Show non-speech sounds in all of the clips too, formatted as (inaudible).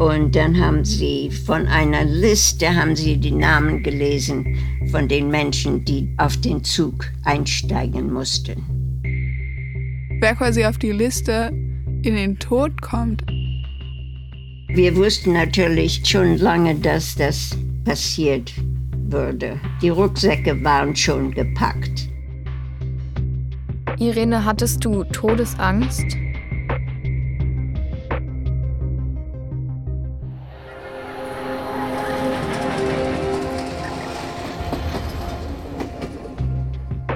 Und dann haben sie von einer Liste haben sie die Namen gelesen von den Menschen, die auf den Zug einsteigen mussten. Wer quasi auf die Liste in den Tod kommt. Wir wussten natürlich schon lange, dass das passiert würde. Die Rucksäcke waren schon gepackt. Irene, hattest du Todesangst?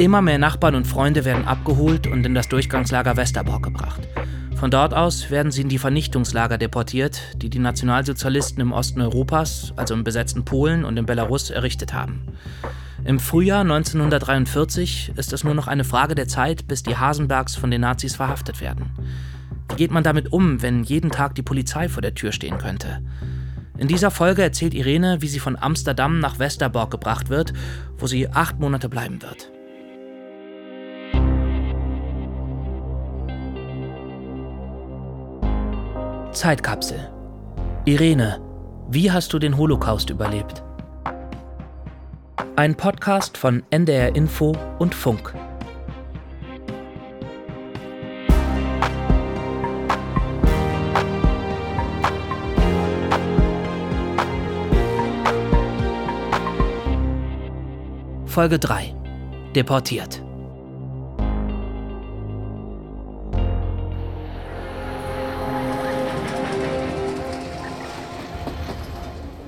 Immer mehr Nachbarn und Freunde werden abgeholt und in das Durchgangslager Westerbork gebracht. Von dort aus werden sie in die Vernichtungslager deportiert, die die Nationalsozialisten im Osten Europas, also im besetzten Polen und in Belarus, errichtet haben. Im Frühjahr 1943 ist es nur noch eine Frage der Zeit, bis die Hasenbergs von den Nazis verhaftet werden. Wie geht man damit um, wenn jeden Tag die Polizei vor der Tür stehen könnte? In dieser Folge erzählt Irene, wie sie von Amsterdam nach Westerbork gebracht wird, wo sie acht Monate bleiben wird. Zeitkapsel. Irene, wie hast du den Holocaust überlebt? Ein Podcast von NDR Info und Funk. Folge 3. Deportiert.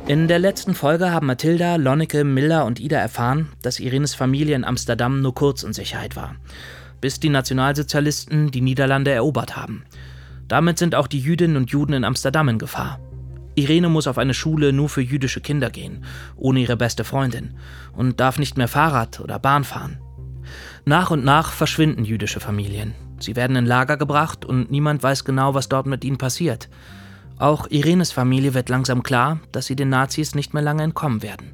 In der letzten Folge haben Mathilda, Lonneke, Miller und Ida erfahren, dass Irenes Familie in Amsterdam nur kurz in Sicherheit war, bis die Nationalsozialisten die Niederlande erobert haben. Damit sind auch die Jüdinnen und Juden in Amsterdam in Gefahr. Irene muss auf eine Schule nur für jüdische Kinder gehen, ohne ihre beste Freundin, und darf nicht mehr Fahrrad oder Bahn fahren. Nach und nach verschwinden jüdische Familien. Sie werden in Lager gebracht und niemand weiß genau, was dort mit ihnen passiert. Auch Irenes Familie wird langsam klar, dass sie den Nazis nicht mehr lange entkommen werden.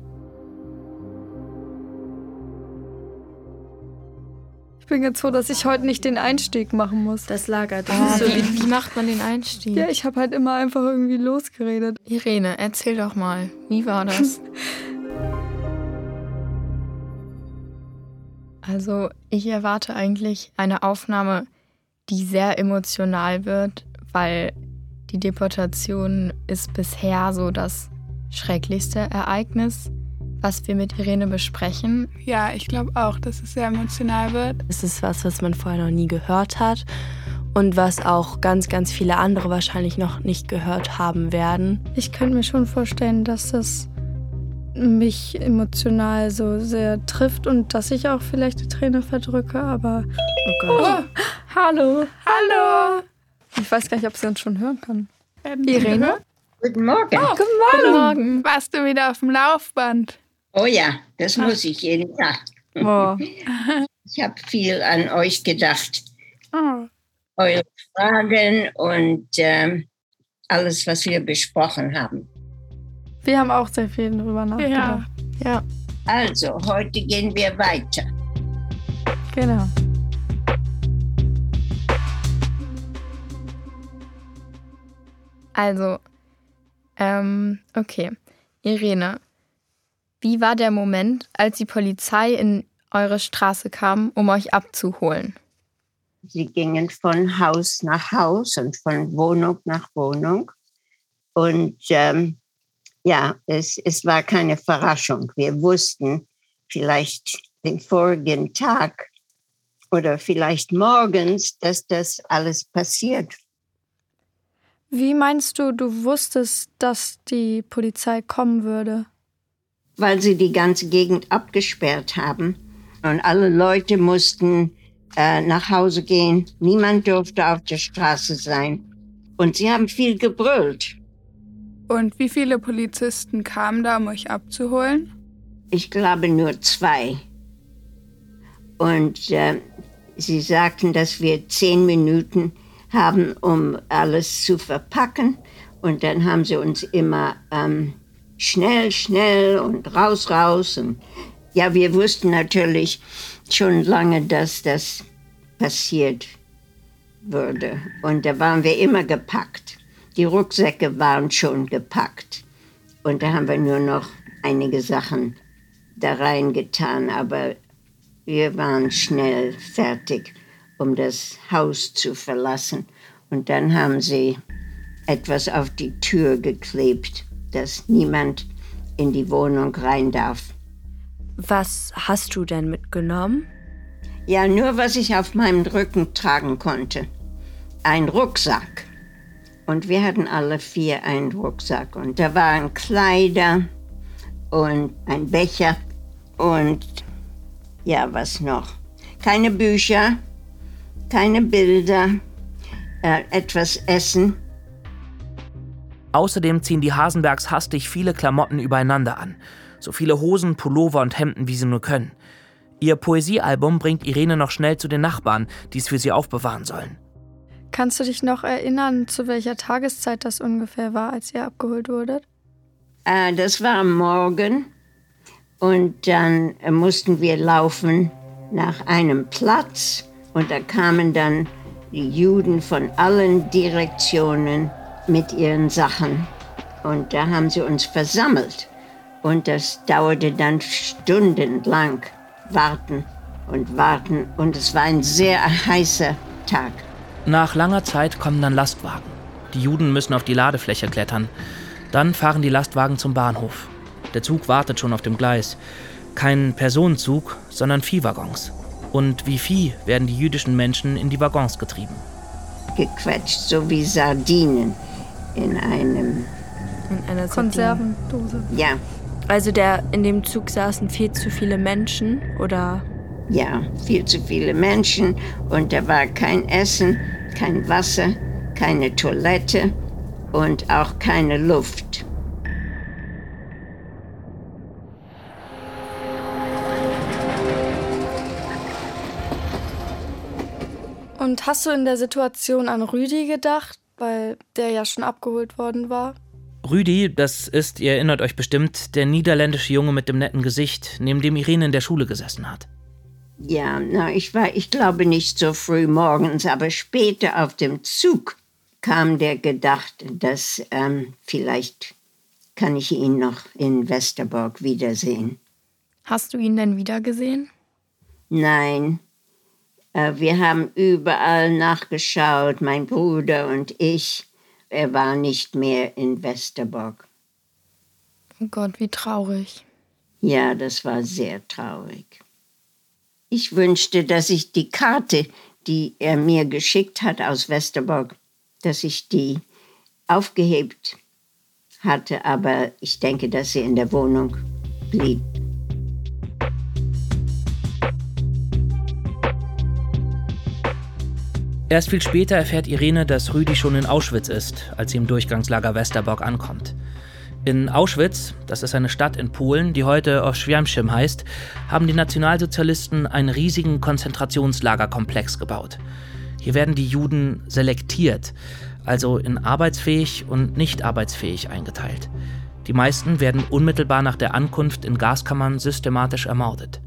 Ich bin jetzt froh, dass ich heute nicht den Einstieg machen muss. Das Lager. Das ah, so wie, wie macht man den Einstieg? Ja, ich habe halt immer einfach irgendwie losgeredet. Irene, erzähl doch mal, wie war das? (laughs) also, ich erwarte eigentlich eine Aufnahme, die sehr emotional wird, weil die Deportation ist bisher so das schrecklichste Ereignis, was wir mit Irene besprechen. Ja, ich glaube auch, dass es sehr emotional wird. Es ist was, was man vorher noch nie gehört hat und was auch ganz, ganz viele andere wahrscheinlich noch nicht gehört haben werden. Ich könnte mir schon vorstellen, dass das mich emotional so sehr trifft und dass ich auch vielleicht die Träne verdrücke, aber oh Gott. Oh, hallo. Hallo. Ich weiß gar nicht, ob sie uns schon hören kann. Irene? Guten Morgen. Oh, guten Morgen. Guten Morgen. Warst du wieder auf dem Laufband? Oh ja, das ah. muss ich jeden Tag. Oh. (laughs) Ich habe viel an euch gedacht. Oh. Eure Fragen und ähm, alles, was wir besprochen haben. Wir haben auch sehr viel darüber nachgedacht. Ja. ja. Also, heute gehen wir weiter. Genau. Also, ähm, okay. Irene, wie war der Moment, als die Polizei in eure Straße kam, um euch abzuholen? Sie gingen von Haus nach Haus und von Wohnung nach Wohnung. Und ähm, ja, es, es war keine Verraschung. Wir wussten vielleicht den vorigen Tag oder vielleicht morgens, dass das alles passiert wie meinst du, du wusstest, dass die Polizei kommen würde? Weil sie die ganze Gegend abgesperrt haben und alle Leute mussten äh, nach Hause gehen. Niemand durfte auf der Straße sein. Und sie haben viel gebrüllt. Und wie viele Polizisten kamen da, um euch abzuholen? Ich glaube nur zwei. Und äh, sie sagten, dass wir zehn Minuten haben, um alles zu verpacken. Und dann haben sie uns immer ähm, schnell, schnell und raus, raus. Und ja, wir wussten natürlich schon lange, dass das passiert würde. Und da waren wir immer gepackt. Die Rucksäcke waren schon gepackt. Und da haben wir nur noch einige Sachen da reingetan. Aber wir waren schnell fertig, um das Haus zu verlassen. Und dann haben sie etwas auf die Tür geklebt, dass niemand in die Wohnung rein darf. Was hast du denn mitgenommen? Ja, nur was ich auf meinem Rücken tragen konnte. Ein Rucksack. Und wir hatten alle vier einen Rucksack. Und da waren Kleider und ein Becher und ja, was noch? Keine Bücher, keine Bilder, äh, etwas Essen. Außerdem ziehen die Hasenbergs hastig viele Klamotten übereinander an. So viele Hosen, Pullover und Hemden, wie sie nur können. Ihr Poesiealbum bringt Irene noch schnell zu den Nachbarn, die es für sie aufbewahren sollen. Kannst du dich noch erinnern, zu welcher Tageszeit das ungefähr war, als ihr abgeholt wurdet? Äh, das war am Morgen und dann äh, mussten wir laufen nach einem Platz und da kamen dann die Juden von allen Direktionen mit ihren Sachen und da haben sie uns versammelt und das dauerte dann stundenlang warten und warten. Und es war ein sehr heißer Tag. Nach langer Zeit kommen dann Lastwagen. Die Juden müssen auf die Ladefläche klettern. Dann fahren die Lastwagen zum Bahnhof. Der Zug wartet schon auf dem Gleis. Kein Personenzug, sondern Viehwaggons. Und wie Vieh werden die jüdischen Menschen in die Waggons getrieben. Gequetscht, so wie Sardinen in einem. In einer Konservendose. Ja, also der in dem Zug saßen viel zu viele Menschen oder? Ja, viel zu viele Menschen und da war kein Essen, kein Wasser, keine Toilette und auch keine Luft. Und hast du in der Situation an Rüdi gedacht, weil der ja schon abgeholt worden war? Rüdi, das ist, ihr erinnert euch bestimmt, der niederländische Junge mit dem netten Gesicht, neben dem Irene in der Schule gesessen hat. Ja, na, ich war, ich glaube nicht so früh morgens, aber später auf dem Zug kam der Gedacht, dass ähm, vielleicht kann ich ihn noch in Westerbork wiedersehen. Hast du ihn denn wiedergesehen? Nein. Äh, wir haben überall nachgeschaut, mein Bruder und ich er war nicht mehr in Westerbork. Oh Gott, wie traurig. Ja, das war sehr traurig. Ich wünschte, dass ich die Karte, die er mir geschickt hat aus Westerbork, dass ich die aufgehebt hatte, aber ich denke, dass sie in der Wohnung blieb. Erst viel später erfährt Irene, dass Rüdi schon in Auschwitz ist, als sie im Durchgangslager Westerbork ankommt. In Auschwitz, das ist eine Stadt in Polen, die heute Oświęcim heißt, haben die Nationalsozialisten einen riesigen Konzentrationslagerkomplex gebaut. Hier werden die Juden selektiert, also in arbeitsfähig und nicht arbeitsfähig eingeteilt. Die meisten werden unmittelbar nach der Ankunft in Gaskammern systematisch ermordet.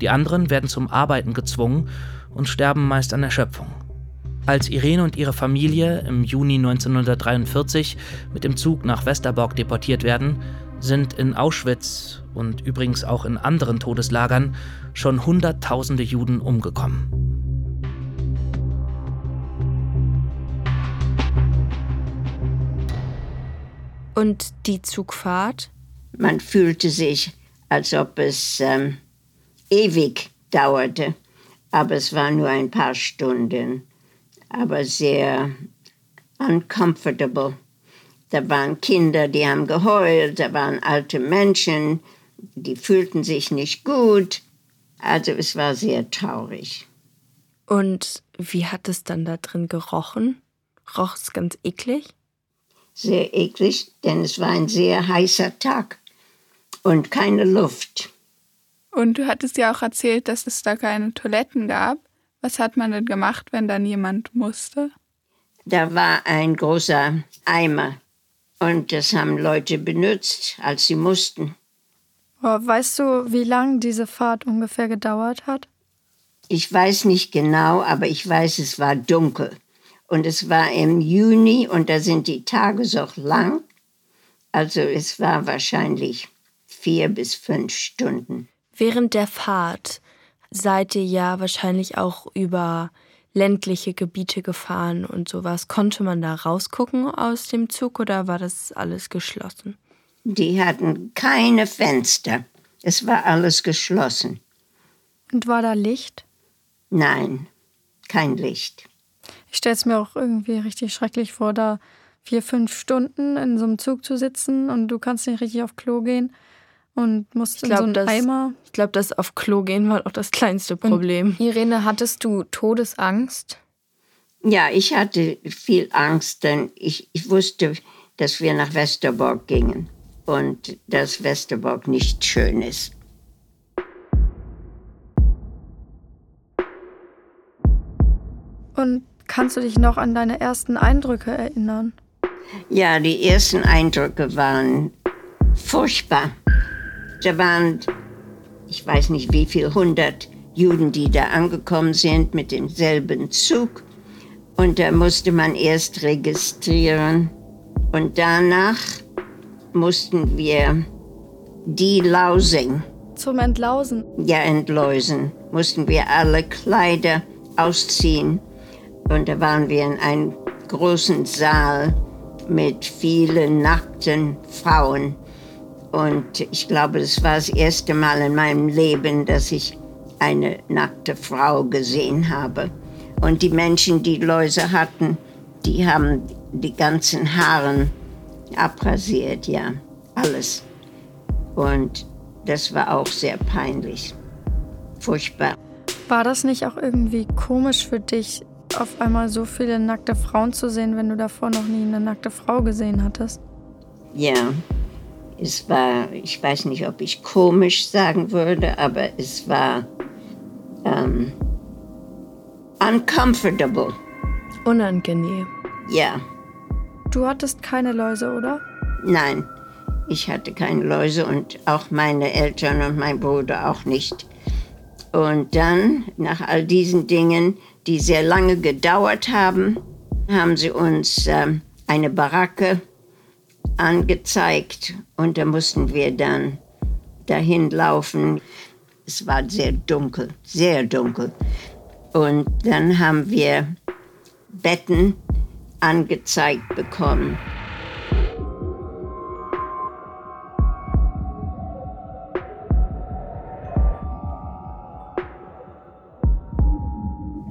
Die anderen werden zum Arbeiten gezwungen und sterben meist an Erschöpfung. Als Irene und ihre Familie im Juni 1943 mit dem Zug nach Westerbork deportiert werden, sind in Auschwitz und übrigens auch in anderen Todeslagern schon Hunderttausende Juden umgekommen. Und die Zugfahrt? Man fühlte sich, als ob es ähm, ewig dauerte, aber es war nur ein paar Stunden aber sehr uncomfortable. Da waren Kinder, die haben geheult, da waren alte Menschen, die fühlten sich nicht gut. Also es war sehr traurig. Und wie hat es dann da drin gerochen? Roch es ganz eklig? Sehr eklig, denn es war ein sehr heißer Tag und keine Luft. Und du hattest ja auch erzählt, dass es da keine Toiletten gab. Was hat man denn gemacht, wenn dann jemand musste? Da war ein großer Eimer und das haben Leute benutzt, als sie mussten. Weißt du, wie lange diese Fahrt ungefähr gedauert hat? Ich weiß nicht genau, aber ich weiß, es war dunkel. Und es war im Juni und da sind die Tage so lang. Also es war wahrscheinlich vier bis fünf Stunden. Während der Fahrt seid ihr ja wahrscheinlich auch über ländliche Gebiete gefahren und sowas. Konnte man da rausgucken aus dem Zug oder war das alles geschlossen? Die hatten keine Fenster. Es war alles geschlossen. Und war da Licht? Nein, kein Licht. Ich stelle es mir auch irgendwie richtig schrecklich vor, da vier, fünf Stunden in so einem Zug zu sitzen und du kannst nicht richtig auf Klo gehen und musst glaub, in so einen das, Eimer. Ich glaube, das auf Klo gehen war auch das kleinste Problem. Und Irene, hattest du Todesangst? Ja, ich hatte viel Angst, denn ich, ich wusste, dass wir nach Westerbork gingen und dass Westerbork nicht schön ist. Und kannst du dich noch an deine ersten Eindrücke erinnern? Ja, die ersten Eindrücke waren furchtbar. Da waren, ich weiß nicht wie viel, hundert Juden, die da angekommen sind mit demselben Zug. Und da musste man erst registrieren. Und danach mussten wir die Lausing. Zum Entlausen? Ja, entläusen. Mussten wir alle Kleider ausziehen. Und da waren wir in einem großen Saal mit vielen nackten Frauen. Und ich glaube, das war das erste Mal in meinem Leben, dass ich eine nackte Frau gesehen habe. Und die Menschen, die Läuse hatten, die haben die ganzen Haaren abrasiert, ja, alles. Und das war auch sehr peinlich. Furchtbar. War das nicht auch irgendwie komisch für dich, auf einmal so viele nackte Frauen zu sehen, wenn du davor noch nie eine nackte Frau gesehen hattest? Ja, es war, ich weiß nicht, ob ich komisch sagen würde, aber es war ähm, uncomfortable. Unangenehm. Ja. Du hattest keine Läuse, oder? Nein, ich hatte keine Läuse und auch meine Eltern und mein Bruder auch nicht. Und dann, nach all diesen Dingen, die sehr lange gedauert haben, haben sie uns äh, eine Baracke angezeigt und da mussten wir dann dahin laufen. Es war sehr dunkel, sehr dunkel. Und dann haben wir Betten angezeigt bekommen.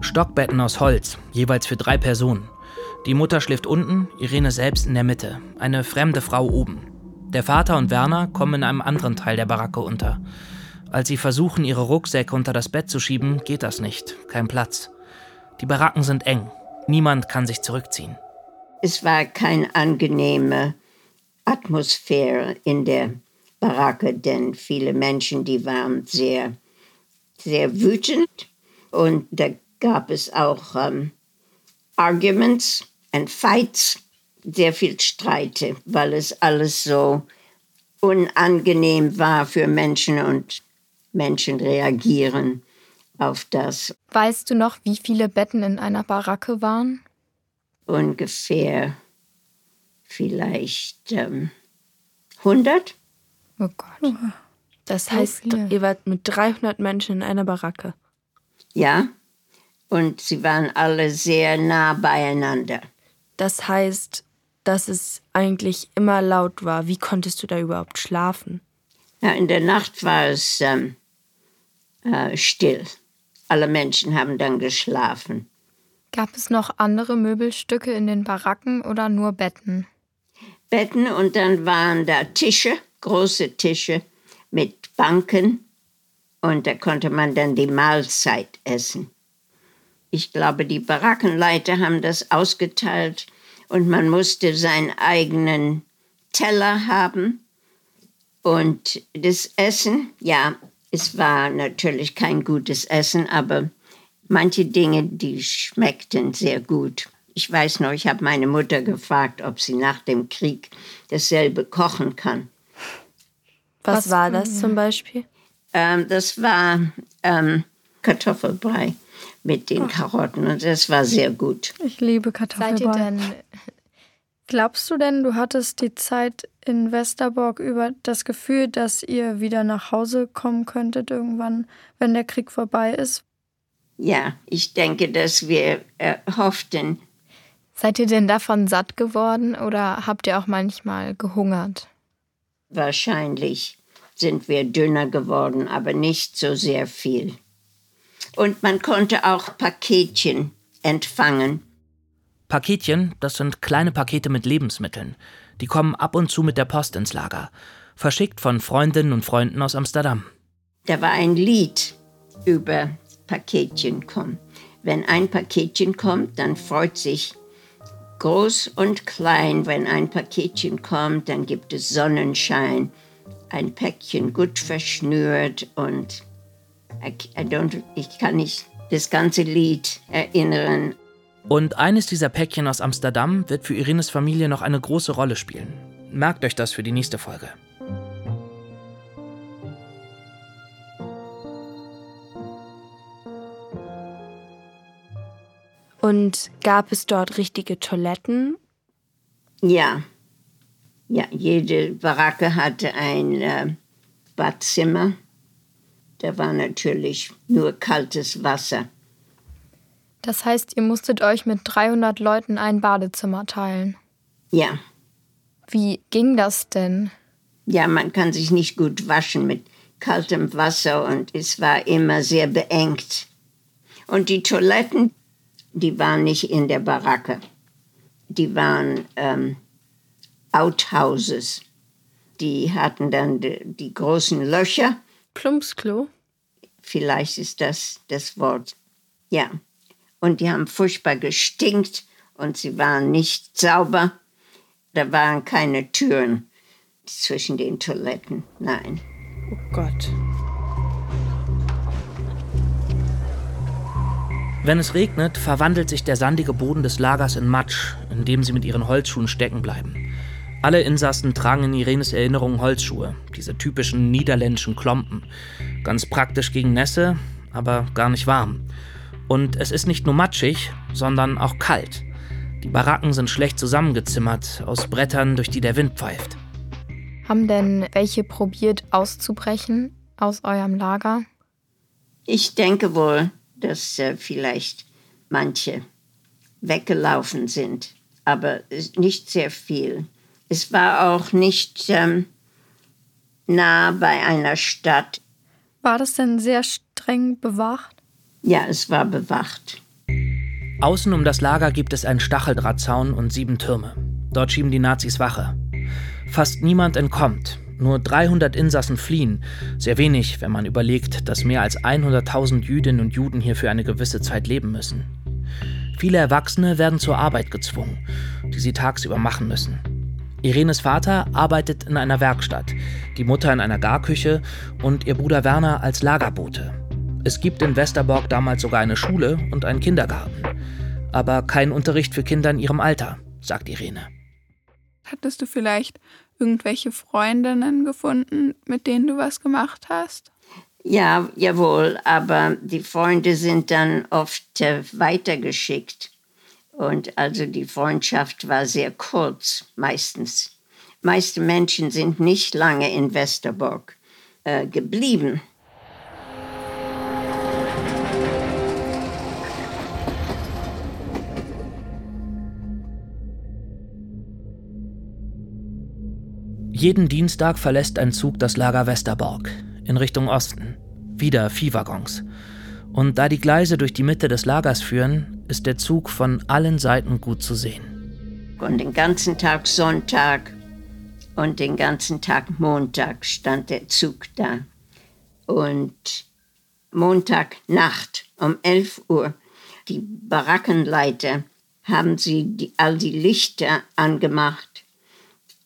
Stockbetten aus Holz, jeweils für drei Personen. Die Mutter schläft unten, Irene selbst in der Mitte, eine fremde Frau oben. Der Vater und Werner kommen in einem anderen Teil der Baracke unter. Als sie versuchen, ihre Rucksäcke unter das Bett zu schieben, geht das nicht. Kein Platz. Die Baracken sind eng. Niemand kann sich zurückziehen. Es war keine angenehme Atmosphäre in der Baracke, denn viele Menschen, die waren sehr, sehr wütend. Und da gab es auch ähm, Arguments and Fights, sehr viel Streite, weil es alles so unangenehm war für Menschen und Menschen reagieren auf das. Weißt du noch, wie viele Betten in einer Baracke waren? Ungefähr vielleicht ähm, 100. Oh Gott. Das heißt, ihr wart mit 300 Menschen in einer Baracke. Ja, und sie waren alle sehr nah beieinander. Das heißt, dass es eigentlich immer laut war. Wie konntest du da überhaupt schlafen? Ja, in der Nacht war es ähm, äh, still. Alle Menschen haben dann geschlafen. Gab es noch andere Möbelstücke in den Baracken oder nur Betten? Betten und dann waren da Tische, große Tische mit Banken und da konnte man dann die Mahlzeit essen. Ich glaube, die Barackenleiter haben das ausgeteilt und man musste seinen eigenen Teller haben. Und das Essen, ja, es war natürlich kein gutes Essen, aber manche Dinge, die schmeckten sehr gut. Ich weiß noch, ich habe meine Mutter gefragt, ob sie nach dem Krieg dasselbe kochen kann. Was, Was war das zum Beispiel? Ähm, das war ähm, Kartoffelbrei mit den Karotten und das war sehr gut. Ich liebe Kartoffelbrei. Seid ihr denn, glaubst du denn, du hattest die Zeit in Westerbork über das Gefühl, dass ihr wieder nach Hause kommen könntet irgendwann, wenn der Krieg vorbei ist? Ja, ich denke, dass wir äh, hofften. Seid ihr denn davon satt geworden oder habt ihr auch manchmal gehungert? Wahrscheinlich sind wir dünner geworden, aber nicht so sehr viel. Und man konnte auch Paketchen empfangen. Paketchen, das sind kleine Pakete mit Lebensmitteln. Die kommen ab und zu mit der Post ins Lager. Verschickt von Freundinnen und Freunden aus Amsterdam. Da war ein Lied über Paketchen kommen. Wenn ein Paketchen kommt, dann freut sich groß und klein. Wenn ein Paketchen kommt, dann gibt es Sonnenschein. Ein Päckchen gut verschnürt und ich kann nicht das ganze Lied erinnern. Und eines dieser Päckchen aus Amsterdam wird für Irines Familie noch eine große Rolle spielen. Merkt euch das für die nächste Folge. Und gab es dort richtige Toiletten? Ja. Ja, jede Baracke hatte ein äh, Badzimmer. Da war natürlich nur kaltes Wasser. Das heißt, ihr musstet euch mit 300 Leuten ein Badezimmer teilen. Ja. Wie ging das denn? Ja, man kann sich nicht gut waschen mit kaltem Wasser und es war immer sehr beengt. Und die Toiletten, die waren nicht in der Baracke. Die waren ähm, Outhouses. Die hatten dann die, die großen Löcher. Plumpsklo? Vielleicht ist das das Wort. Ja. Und die haben furchtbar gestinkt und sie waren nicht sauber. Da waren keine Türen zwischen den Toiletten. Nein. Oh Gott. Wenn es regnet, verwandelt sich der sandige Boden des Lagers in Matsch, in dem sie mit ihren Holzschuhen stecken bleiben. Alle Insassen tragen in Irenes Erinnerung Holzschuhe, diese typischen niederländischen Klompen. Ganz praktisch gegen Nässe, aber gar nicht warm. Und es ist nicht nur matschig, sondern auch kalt. Die Baracken sind schlecht zusammengezimmert, aus Brettern, durch die der Wind pfeift. Haben denn welche probiert auszubrechen aus eurem Lager? Ich denke wohl, dass äh, vielleicht manche weggelaufen sind, aber nicht sehr viel. Es war auch nicht ähm, nah bei einer Stadt. War das denn sehr streng bewacht? Ja, es war bewacht. Außen um das Lager gibt es einen Stacheldrahtzaun und sieben Türme. Dort schieben die Nazis Wache. Fast niemand entkommt. Nur 300 Insassen fliehen. Sehr wenig, wenn man überlegt, dass mehr als 100.000 Jüdinnen und Juden hier für eine gewisse Zeit leben müssen. Viele Erwachsene werden zur Arbeit gezwungen, die sie tagsüber machen müssen. Irenes Vater arbeitet in einer Werkstatt, die Mutter in einer Garküche und ihr Bruder Werner als Lagerbote. Es gibt in Westerborg damals sogar eine Schule und einen Kindergarten. Aber kein Unterricht für Kinder in ihrem Alter, sagt Irene. Hattest du vielleicht irgendwelche Freundinnen gefunden, mit denen du was gemacht hast? Ja, jawohl, aber die Freunde sind dann oft äh, weitergeschickt. Und also die Freundschaft war sehr kurz, meistens. Meiste Menschen sind nicht lange in Westerbork äh, geblieben. Jeden Dienstag verlässt ein Zug das Lager Westerborg in Richtung Osten. Wieder Viehwaggons. Und da die Gleise durch die Mitte des Lagers führen, ist der Zug von allen Seiten gut zu sehen. Und den ganzen Tag Sonntag und den ganzen Tag Montag stand der Zug da. Und Montagnacht um 11 Uhr, die Barackenleiter haben sie die, all die Lichter angemacht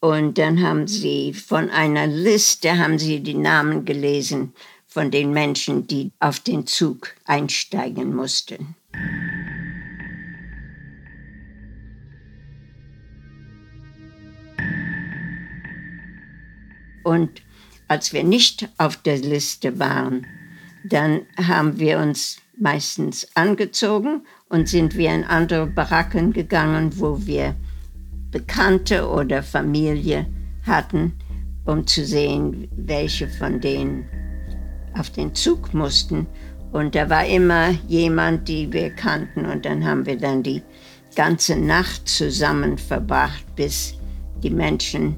und dann haben sie von einer Liste haben sie die Namen gelesen von den Menschen, die auf den Zug einsteigen mussten. Und als wir nicht auf der Liste waren, dann haben wir uns meistens angezogen und sind wir in andere Baracken gegangen, wo wir Bekannte oder Familie hatten, um zu sehen, welche von denen auf den Zug mussten. Und da war immer jemand, die wir kannten. Und dann haben wir dann die ganze Nacht zusammen verbracht, bis die Menschen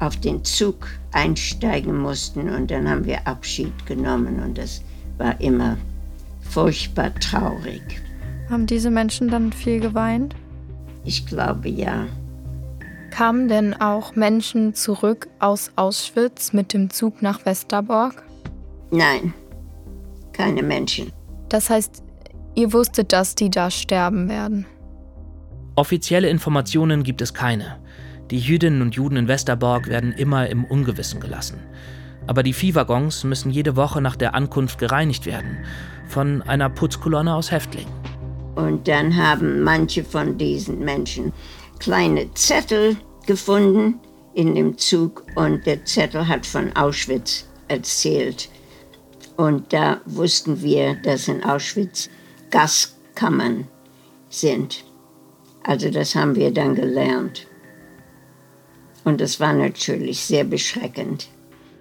auf den Zug einsteigen mussten. Und dann haben wir Abschied genommen. Und das war immer furchtbar traurig. Haben diese Menschen dann viel geweint? Ich glaube ja. Kamen denn auch Menschen zurück aus Auschwitz mit dem Zug nach Westerbork? Nein, keine Menschen. Das heißt, ihr wusstet, dass die da sterben werden? Offizielle Informationen gibt es keine. Die Jüdinnen und Juden in Westerbork werden immer im Ungewissen gelassen. Aber die Viehwaggons müssen jede Woche nach der Ankunft gereinigt werden von einer Putzkolonne aus Häftlingen. Und dann haben manche von diesen Menschen kleine Zettel gefunden in dem Zug und der Zettel hat von Auschwitz erzählt. Und da wussten wir, dass in Auschwitz Gaskammern sind. Also das haben wir dann gelernt. Und das war natürlich sehr beschreckend.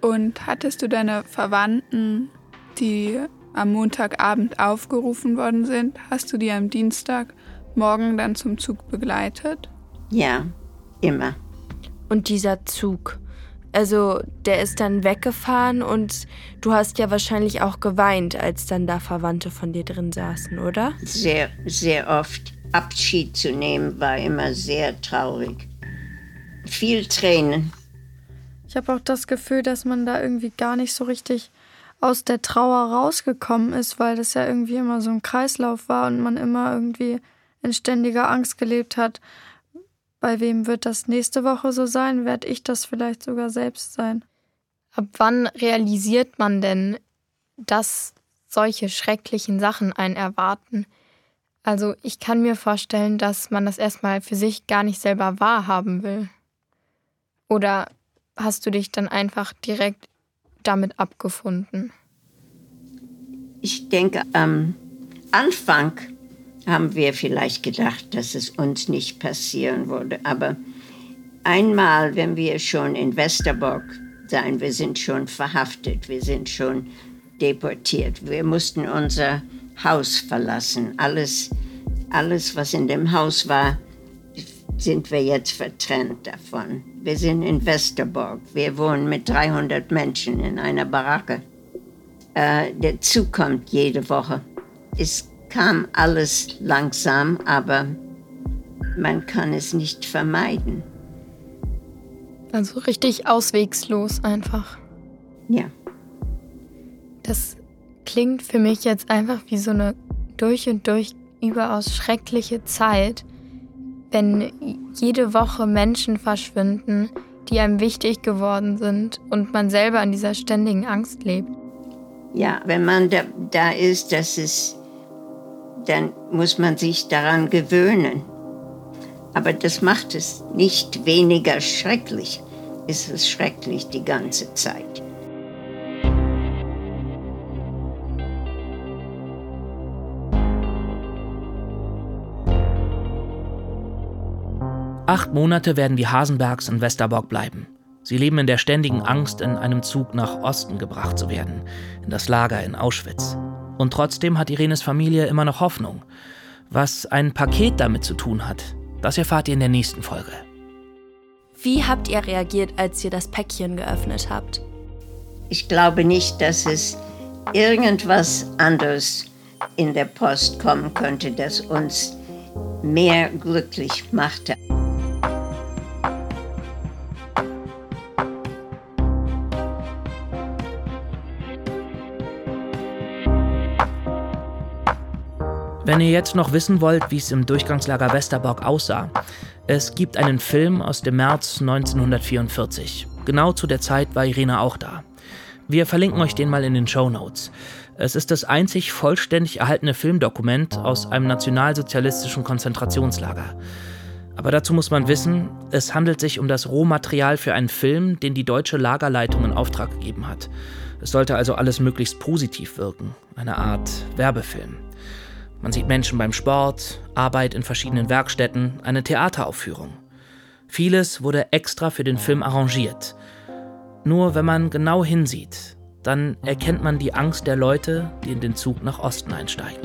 Und hattest du deine Verwandten, die am Montagabend aufgerufen worden sind, hast du die am Dienstagmorgen dann zum Zug begleitet? Ja, immer. Und dieser Zug, also der ist dann weggefahren und du hast ja wahrscheinlich auch geweint, als dann da Verwandte von dir drin saßen, oder? Sehr, sehr oft. Abschied zu nehmen war immer sehr traurig. Viel Tränen. Ich habe auch das Gefühl, dass man da irgendwie gar nicht so richtig aus der Trauer rausgekommen ist, weil das ja irgendwie immer so ein Kreislauf war und man immer irgendwie in ständiger Angst gelebt hat. Bei wem wird das nächste Woche so sein? Werde ich das vielleicht sogar selbst sein? Ab wann realisiert man denn, dass solche schrecklichen Sachen einen erwarten? Also ich kann mir vorstellen, dass man das erstmal für sich gar nicht selber wahrhaben will. Oder hast du dich dann einfach direkt damit abgefunden? Ich denke, am Anfang haben wir vielleicht gedacht, dass es uns nicht passieren würde. Aber einmal, wenn wir schon in Westerbork sein, wir sind schon verhaftet, wir sind schon deportiert. Wir mussten unser Haus verlassen. Alles, alles, was in dem Haus war, sind wir jetzt vertrennt davon. Wir sind in Westerborg. Wir wohnen mit 300 Menschen in einer Baracke. Äh, der Zug kommt jede Woche. Es kam alles langsam, aber man kann es nicht vermeiden. Also richtig auswegslos einfach. Ja. Das klingt für mich jetzt einfach wie so eine durch und durch überaus schreckliche Zeit wenn jede Woche Menschen verschwinden, die einem wichtig geworden sind und man selber in dieser ständigen Angst lebt. Ja, wenn man da, da ist, das ist, dann muss man sich daran gewöhnen. Aber das macht es nicht weniger schrecklich. Es ist schrecklich die ganze Zeit. Acht Monate werden die Hasenbergs in Westerbork bleiben. Sie leben in der ständigen Angst, in einem Zug nach Osten gebracht zu werden, in das Lager in Auschwitz. Und trotzdem hat Irenes Familie immer noch Hoffnung. Was ein Paket damit zu tun hat, das erfahrt ihr in der nächsten Folge. Wie habt ihr reagiert, als ihr das Päckchen geöffnet habt? Ich glaube nicht, dass es irgendwas anderes in der Post kommen könnte, das uns mehr glücklich machte. Wenn ihr jetzt noch wissen wollt, wie es im Durchgangslager Westerbork aussah, es gibt einen Film aus dem März 1944. Genau zu der Zeit war Irene auch da. Wir verlinken euch den mal in den Show Notes. Es ist das einzig vollständig erhaltene Filmdokument aus einem nationalsozialistischen Konzentrationslager. Aber dazu muss man wissen, es handelt sich um das Rohmaterial für einen Film, den die deutsche Lagerleitung in Auftrag gegeben hat. Es sollte also alles möglichst positiv wirken, eine Art Werbefilm. Man sieht Menschen beim Sport, Arbeit in verschiedenen Werkstätten, eine Theateraufführung. Vieles wurde extra für den Film arrangiert. Nur wenn man genau hinsieht, dann erkennt man die Angst der Leute, die in den Zug nach Osten einsteigen.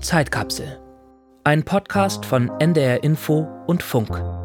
Zeitkapsel. Ein Podcast von NDR Info und Funk.